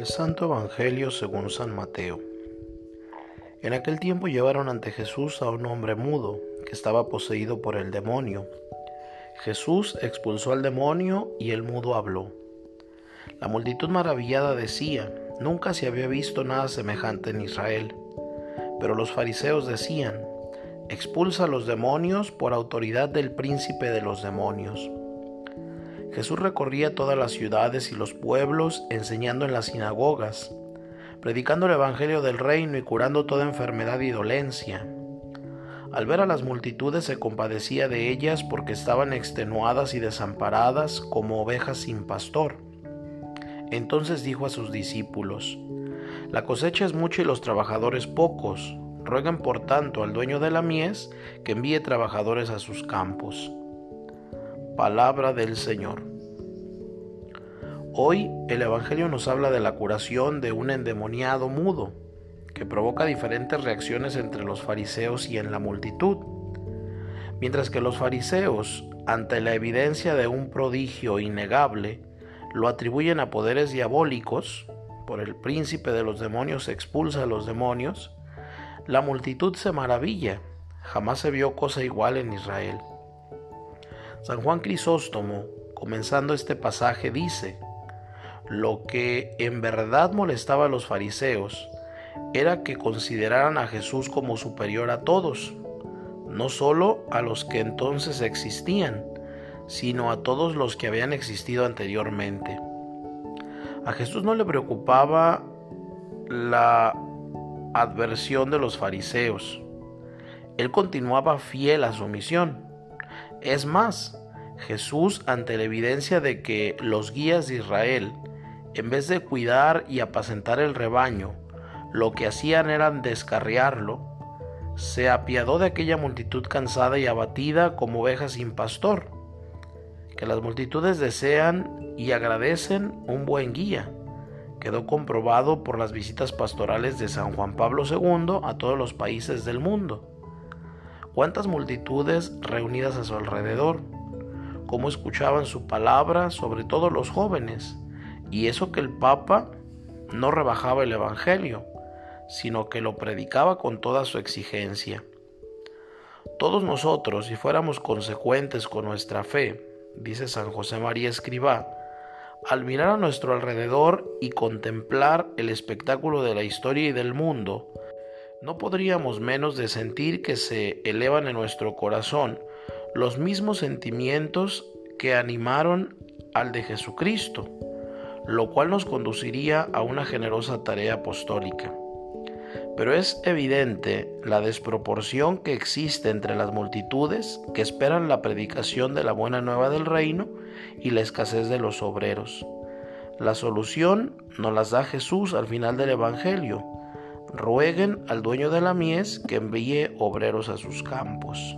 Del Santo Evangelio según San Mateo. En aquel tiempo llevaron ante Jesús a un hombre mudo que estaba poseído por el demonio. Jesús expulsó al demonio y el mudo habló. La multitud maravillada decía, nunca se había visto nada semejante en Israel. Pero los fariseos decían, expulsa a los demonios por autoridad del príncipe de los demonios. Jesús recorría todas las ciudades y los pueblos enseñando en las sinagogas, predicando el Evangelio del reino y curando toda enfermedad y dolencia. Al ver a las multitudes se compadecía de ellas porque estaban extenuadas y desamparadas como ovejas sin pastor. Entonces dijo a sus discípulos, La cosecha es mucha y los trabajadores pocos. Rueguen por tanto al dueño de la mies que envíe trabajadores a sus campos. Palabra del Señor. Hoy el Evangelio nos habla de la curación de un endemoniado mudo, que provoca diferentes reacciones entre los fariseos y en la multitud. Mientras que los fariseos, ante la evidencia de un prodigio innegable, lo atribuyen a poderes diabólicos, por el príncipe de los demonios expulsa a los demonios, la multitud se maravilla, jamás se vio cosa igual en Israel. San Juan Crisóstomo, comenzando este pasaje, dice, lo que en verdad molestaba a los fariseos era que consideraran a Jesús como superior a todos, no solo a los que entonces existían, sino a todos los que habían existido anteriormente. A Jesús no le preocupaba la adversión de los fariseos. Él continuaba fiel a su misión es más, Jesús, ante la evidencia de que los guías de Israel, en vez de cuidar y apacentar el rebaño, lo que hacían era descarriarlo, se apiadó de aquella multitud cansada y abatida como ovejas sin pastor, que las multitudes desean y agradecen un buen guía. Quedó comprobado por las visitas pastorales de San Juan Pablo II a todos los países del mundo cuántas multitudes reunidas a su alrededor, cómo escuchaban su palabra, sobre todo los jóvenes, y eso que el Papa no rebajaba el Evangelio, sino que lo predicaba con toda su exigencia. Todos nosotros, si fuéramos consecuentes con nuestra fe, dice San José María Escribá, al mirar a nuestro alrededor y contemplar el espectáculo de la historia y del mundo, no podríamos menos de sentir que se elevan en nuestro corazón los mismos sentimientos que animaron al de Jesucristo, lo cual nos conduciría a una generosa tarea apostólica. Pero es evidente la desproporción que existe entre las multitudes que esperan la predicación de la buena nueva del reino y la escasez de los obreros. La solución nos las da Jesús al final del Evangelio, rueguen al dueño de la mies que envíe obreros a sus campos.